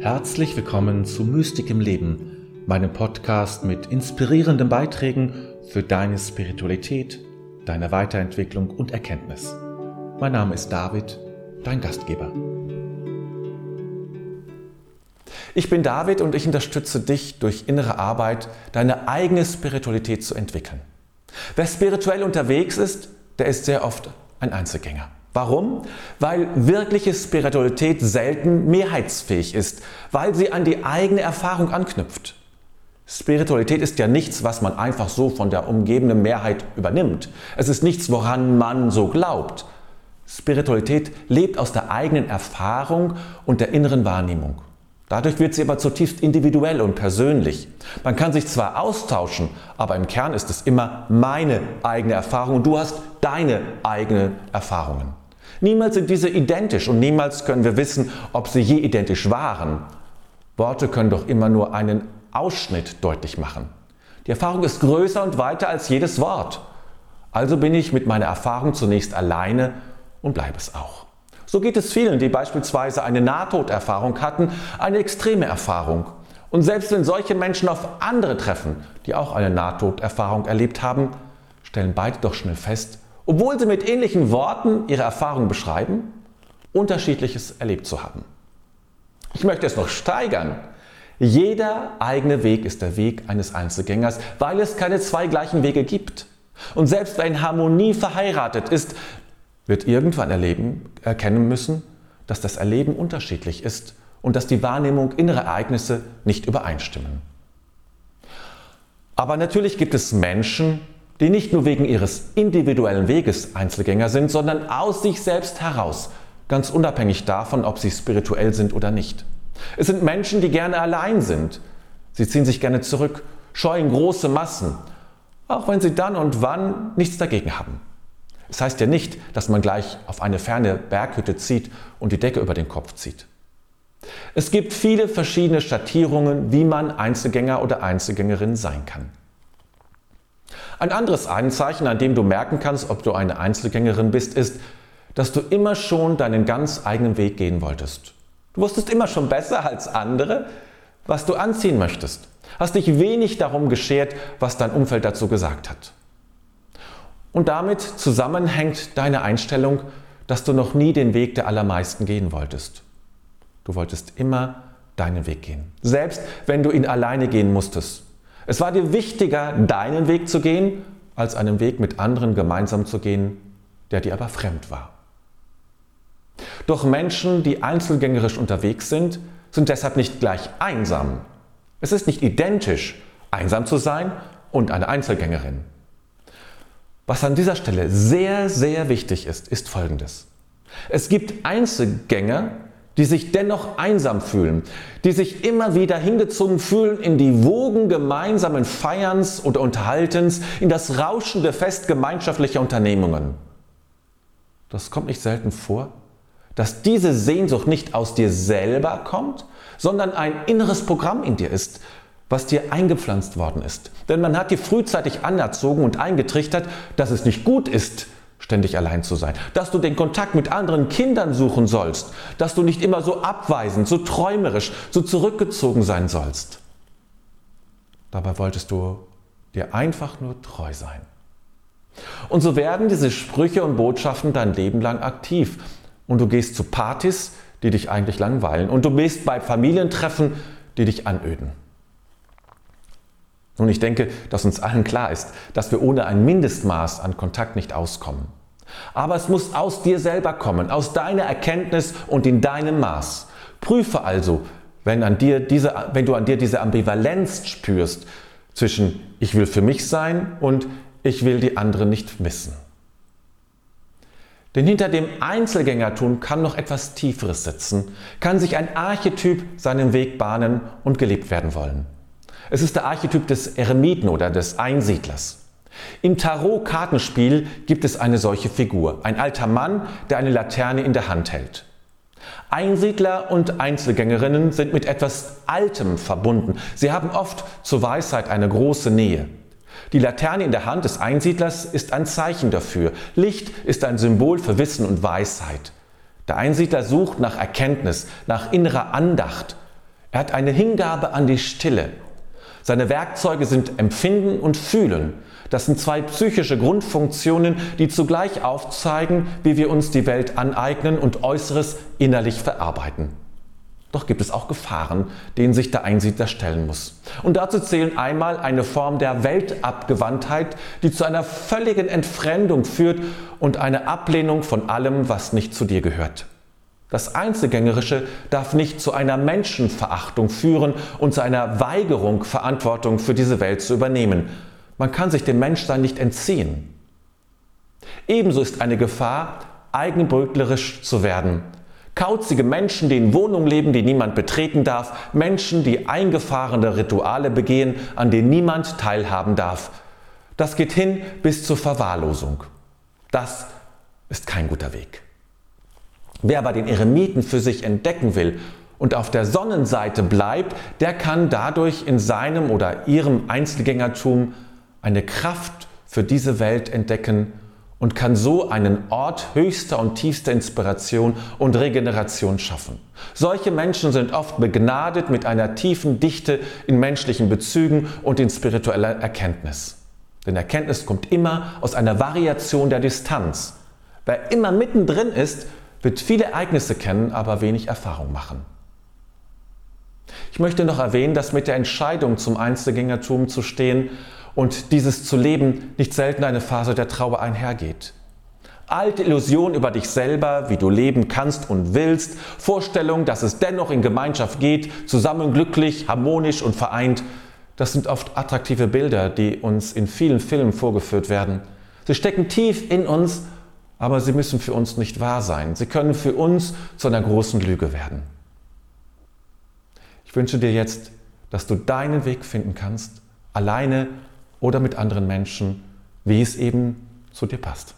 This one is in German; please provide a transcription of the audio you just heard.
Herzlich willkommen zu Mystik im Leben, meinem Podcast mit inspirierenden Beiträgen für deine Spiritualität, deine Weiterentwicklung und Erkenntnis. Mein Name ist David, dein Gastgeber. Ich bin David und ich unterstütze dich durch innere Arbeit, deine eigene Spiritualität zu entwickeln. Wer spirituell unterwegs ist, der ist sehr oft ein Einzelgänger. Warum? Weil wirkliche Spiritualität selten mehrheitsfähig ist, weil sie an die eigene Erfahrung anknüpft. Spiritualität ist ja nichts, was man einfach so von der umgebenden Mehrheit übernimmt. Es ist nichts, woran man so glaubt. Spiritualität lebt aus der eigenen Erfahrung und der inneren Wahrnehmung. Dadurch wird sie aber zutiefst individuell und persönlich. Man kann sich zwar austauschen, aber im Kern ist es immer meine eigene Erfahrung und du hast deine eigenen Erfahrungen. Niemals sind diese identisch und niemals können wir wissen, ob sie je identisch waren. Worte können doch immer nur einen Ausschnitt deutlich machen. Die Erfahrung ist größer und weiter als jedes Wort. Also bin ich mit meiner Erfahrung zunächst alleine und bleibe es auch. So geht es vielen, die beispielsweise eine Nahtoderfahrung hatten, eine extreme Erfahrung. Und selbst wenn solche Menschen auf andere treffen, die auch eine Nahtoderfahrung erlebt haben, stellen beide doch schnell fest, obwohl sie mit ähnlichen Worten ihre Erfahrung beschreiben, unterschiedliches erlebt zu haben. Ich möchte es noch steigern. Jeder eigene Weg ist der Weg eines Einzelgängers, weil es keine zwei gleichen Wege gibt. Und selbst wer in Harmonie verheiratet ist, wird irgendwann erleben, erkennen müssen, dass das Erleben unterschiedlich ist und dass die Wahrnehmung innerer Ereignisse nicht übereinstimmen. Aber natürlich gibt es Menschen, die nicht nur wegen ihres individuellen Weges Einzelgänger sind, sondern aus sich selbst heraus, ganz unabhängig davon, ob sie spirituell sind oder nicht. Es sind Menschen, die gerne allein sind. Sie ziehen sich gerne zurück, scheuen große Massen, auch wenn sie dann und wann nichts dagegen haben. Es heißt ja nicht, dass man gleich auf eine ferne Berghütte zieht und die Decke über den Kopf zieht. Es gibt viele verschiedene Schattierungen, wie man Einzelgänger oder Einzelgängerin sein kann. Ein anderes Anzeichen, an dem du merken kannst, ob du eine Einzelgängerin bist, ist, dass du immer schon deinen ganz eigenen Weg gehen wolltest. Du wusstest immer schon besser als andere, was du anziehen möchtest. Hast dich wenig darum geschert, was dein Umfeld dazu gesagt hat. Und damit zusammenhängt deine Einstellung, dass du noch nie den Weg der allermeisten gehen wolltest. Du wolltest immer deinen Weg gehen, selbst wenn du ihn alleine gehen musstest. Es war dir wichtiger, deinen Weg zu gehen, als einen Weg mit anderen gemeinsam zu gehen, der dir aber fremd war. Doch Menschen, die einzelgängerisch unterwegs sind, sind deshalb nicht gleich einsam. Es ist nicht identisch, einsam zu sein und eine Einzelgängerin. Was an dieser Stelle sehr, sehr wichtig ist, ist Folgendes. Es gibt Einzelgänger, die sich dennoch einsam fühlen, die sich immer wieder hingezogen fühlen in die Wogen gemeinsamen Feierns und Unterhaltens, in das rauschende Fest gemeinschaftlicher Unternehmungen. Das kommt nicht selten vor, dass diese Sehnsucht nicht aus dir selber kommt, sondern ein inneres Programm in dir ist, was dir eingepflanzt worden ist. Denn man hat dir frühzeitig anerzogen und eingetrichtert, dass es nicht gut ist, ständig allein zu sein, dass du den Kontakt mit anderen Kindern suchen sollst, dass du nicht immer so abweisend, so träumerisch, so zurückgezogen sein sollst. Dabei wolltest du dir einfach nur treu sein. Und so werden diese Sprüche und Botschaften dein Leben lang aktiv. Und du gehst zu Partys, die dich eigentlich langweilen. Und du bist bei Familientreffen, die dich anöden. Nun, ich denke, dass uns allen klar ist, dass wir ohne ein Mindestmaß an Kontakt nicht auskommen. Aber es muss aus dir selber kommen, aus deiner Erkenntnis und in deinem Maß. Prüfe also, wenn, an dir diese, wenn du an dir diese Ambivalenz spürst zwischen ich will für mich sein und ich will die anderen nicht missen. Denn hinter dem Einzelgängertum kann noch etwas Tieferes sitzen, kann sich ein Archetyp seinen Weg bahnen und gelebt werden wollen. Es ist der Archetyp des Eremiten oder des Einsiedlers. Im Tarot-Kartenspiel gibt es eine solche Figur, ein alter Mann, der eine Laterne in der Hand hält. Einsiedler und Einzelgängerinnen sind mit etwas Altem verbunden. Sie haben oft zur Weisheit eine große Nähe. Die Laterne in der Hand des Einsiedlers ist ein Zeichen dafür. Licht ist ein Symbol für Wissen und Weisheit. Der Einsiedler sucht nach Erkenntnis, nach innerer Andacht, Er hat eine Hingabe an die Stille. Seine Werkzeuge sind Empfinden und Fühlen. Das sind zwei psychische Grundfunktionen, die zugleich aufzeigen, wie wir uns die Welt aneignen und Äußeres innerlich verarbeiten. Doch gibt es auch Gefahren, denen sich der Einsiedler stellen muss. Und dazu zählen einmal eine Form der Weltabgewandtheit, die zu einer völligen Entfremdung führt und eine Ablehnung von allem, was nicht zu dir gehört. Das Einzelgängerische darf nicht zu einer Menschenverachtung führen und zu einer Weigerung, Verantwortung für diese Welt zu übernehmen. Man kann sich dem Menschsein nicht entziehen. Ebenso ist eine Gefahr, eigenbrötlerisch zu werden Kauzige Menschen, die in Wohnungen leben, die niemand betreten darf. Menschen, die eingefahrene Rituale begehen, an denen niemand teilhaben darf. Das geht hin bis zur Verwahrlosung. Das ist kein guter Weg. Wer aber den Eremiten für sich entdecken will und auf der Sonnenseite bleibt, der kann dadurch in seinem oder ihrem Einzelgängertum eine Kraft für diese Welt entdecken und kann so einen Ort höchster und tiefster Inspiration und Regeneration schaffen. Solche Menschen sind oft begnadet mit einer tiefen Dichte in menschlichen Bezügen und in spiritueller Erkenntnis. Denn Erkenntnis kommt immer aus einer Variation der Distanz. Wer immer mittendrin ist, wird viele Ereignisse kennen, aber wenig Erfahrung machen. Ich möchte noch erwähnen, dass mit der Entscheidung zum Einzelgängertum zu stehen und dieses zu leben nicht selten eine Phase der Trauer einhergeht. Alte Illusionen über dich selber, wie du leben kannst und willst, Vorstellungen, dass es dennoch in Gemeinschaft geht, zusammen glücklich, harmonisch und vereint, das sind oft attraktive Bilder, die uns in vielen Filmen vorgeführt werden. Sie stecken tief in uns, aber sie müssen für uns nicht wahr sein. Sie können für uns zu einer großen Lüge werden. Ich wünsche dir jetzt, dass du deinen Weg finden kannst, alleine oder mit anderen Menschen, wie es eben zu dir passt.